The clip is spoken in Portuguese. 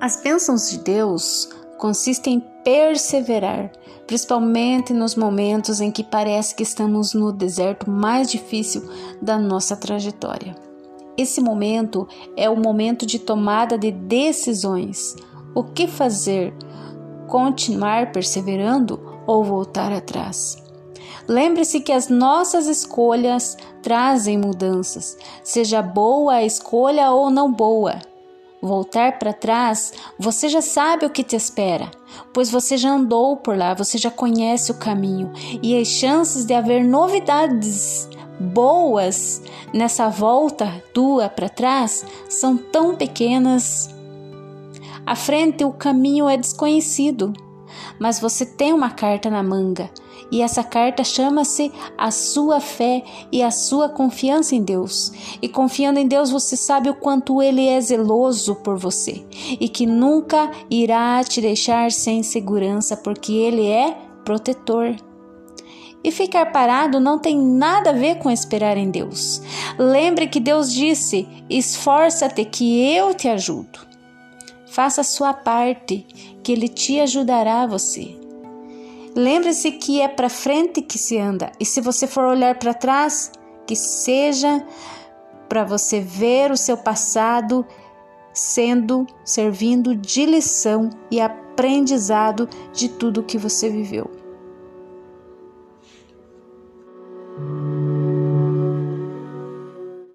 As bênçãos de Deus consistem em perseverar, principalmente nos momentos em que parece que estamos no deserto mais difícil da nossa trajetória. Esse momento é o momento de tomada de decisões. O que fazer? Continuar perseverando ou voltar atrás? Lembre-se que as nossas escolhas trazem mudanças, seja boa a escolha ou não boa. Voltar para trás, você já sabe o que te espera, pois você já andou por lá, você já conhece o caminho e as chances de haver novidades boas nessa volta tua para trás são tão pequenas. À frente o caminho é desconhecido, mas você tem uma carta na manga e essa carta chama-se a sua fé e a sua confiança em Deus. E confiando em Deus, você sabe o quanto Ele é zeloso por você e que nunca irá te deixar sem segurança, porque Ele é protetor. E ficar parado não tem nada a ver com esperar em Deus. Lembre que Deus disse: esforça-te que eu te ajudo. Faça a sua parte, que Ele te ajudará você. Lembre-se que é para frente que se anda, e se você for olhar para trás, que seja para você ver o seu passado sendo servindo de lição e aprendizado de tudo que você viveu.